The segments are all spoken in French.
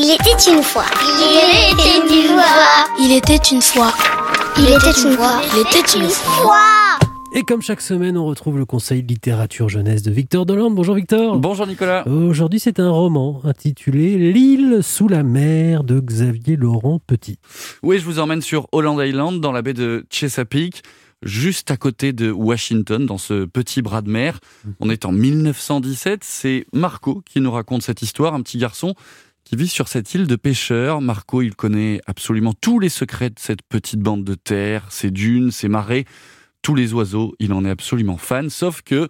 Il était une fois. Il était une fois. Il était une fois. Il était une fois. Il était une fois. Et comme chaque semaine, on retrouve le conseil de littérature jeunesse de Victor Delande. Bonjour Victor. Bonjour Nicolas. Aujourd'hui, c'est un roman intitulé L'île sous la mer de Xavier Laurent Petit. Oui, je vous emmène sur Holland Island, dans la baie de Chesapeake, juste à côté de Washington, dans ce petit bras de mer. On est en 1917. C'est Marco qui nous raconte cette histoire, un petit garçon qui vit sur cette île de pêcheurs. Marco, il connaît absolument tous les secrets de cette petite bande de terre, ses dunes, ses marais tous les oiseaux, il en est absolument fan, sauf que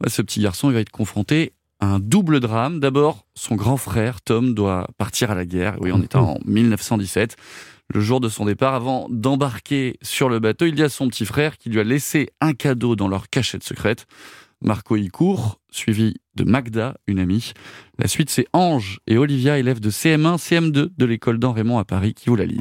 bah, ce petit garçon il va être confronté à un double drame. D'abord, son grand frère, Tom, doit partir à la guerre, oui, on est en 1917, le jour de son départ. Avant d'embarquer sur le bateau, il y a son petit frère qui lui a laissé un cadeau dans leur cachette secrète. Marco y court, suivi de Magda, une amie. La suite, c'est Ange et Olivia, élèves de CM1, CM2 de l'école d'Henri-Raymond à Paris, qui vous la lisent.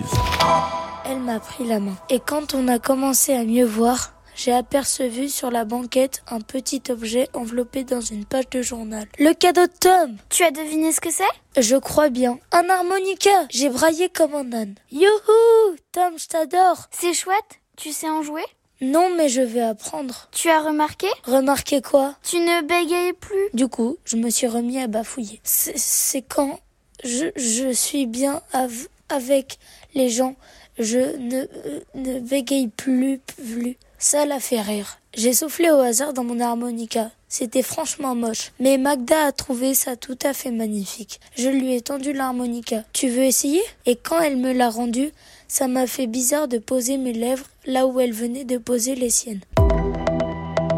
Elle m'a pris la main. Et quand on a commencé à mieux voir, j'ai apercevu sur la banquette un petit objet enveloppé dans une page de journal. Le cadeau de Tom Tu as deviné ce que c'est? Je crois bien. Un harmonica J'ai braillé comme un âne. Youhou Tom, je t'adore C'est chouette. Tu sais en jouer? Non, mais je vais apprendre. Tu as remarqué? Remarquez quoi? Tu ne bégayes plus? Du coup, je me suis remis à bafouiller. C'est quand je, je suis bien av avec les gens, je ne, euh, ne bégaye plus, plus. Ça l'a fait rire. J'ai soufflé au hasard dans mon harmonica. C'était franchement moche. Mais Magda a trouvé ça tout à fait magnifique. Je lui ai tendu l'harmonica. Tu veux essayer? Et quand elle me l'a rendu, ça m'a fait bizarre de poser mes lèvres là où elle venait de poser les siennes.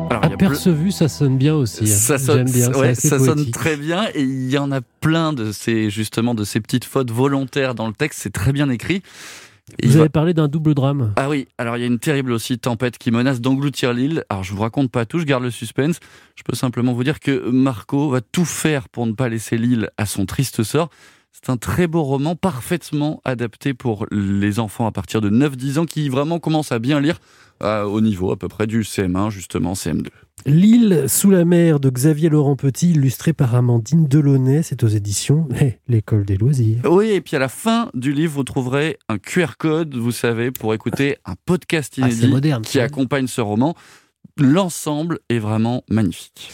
Alors, Apercevu, ça sonne bien aussi. Hein. Ça sonne, bien, ouais, ça sonne très bien et il y en a plein de ces justement de ces petites fautes volontaires dans le texte. C'est très bien écrit. Vous avez parlé d'un double drame. Ah oui, alors il y a une terrible aussi tempête qui menace d'engloutir l'île. Alors je vous raconte pas tout, je garde le suspense. Je peux simplement vous dire que Marco va tout faire pour ne pas laisser l'île à son triste sort. C'est un très beau roman, parfaitement adapté pour les enfants à partir de 9-10 ans qui vraiment commencent à bien lire euh, au niveau à peu près du CM1, justement, CM2. L'île sous la mer de Xavier Laurent Petit, illustré par Amandine Delaunay, c'est aux éditions L'école des loisirs. Oui, et puis à la fin du livre, vous trouverez un QR code, vous savez, pour écouter un podcast inédit ah, moderne, qui accompagne ce roman. L'ensemble est vraiment magnifique.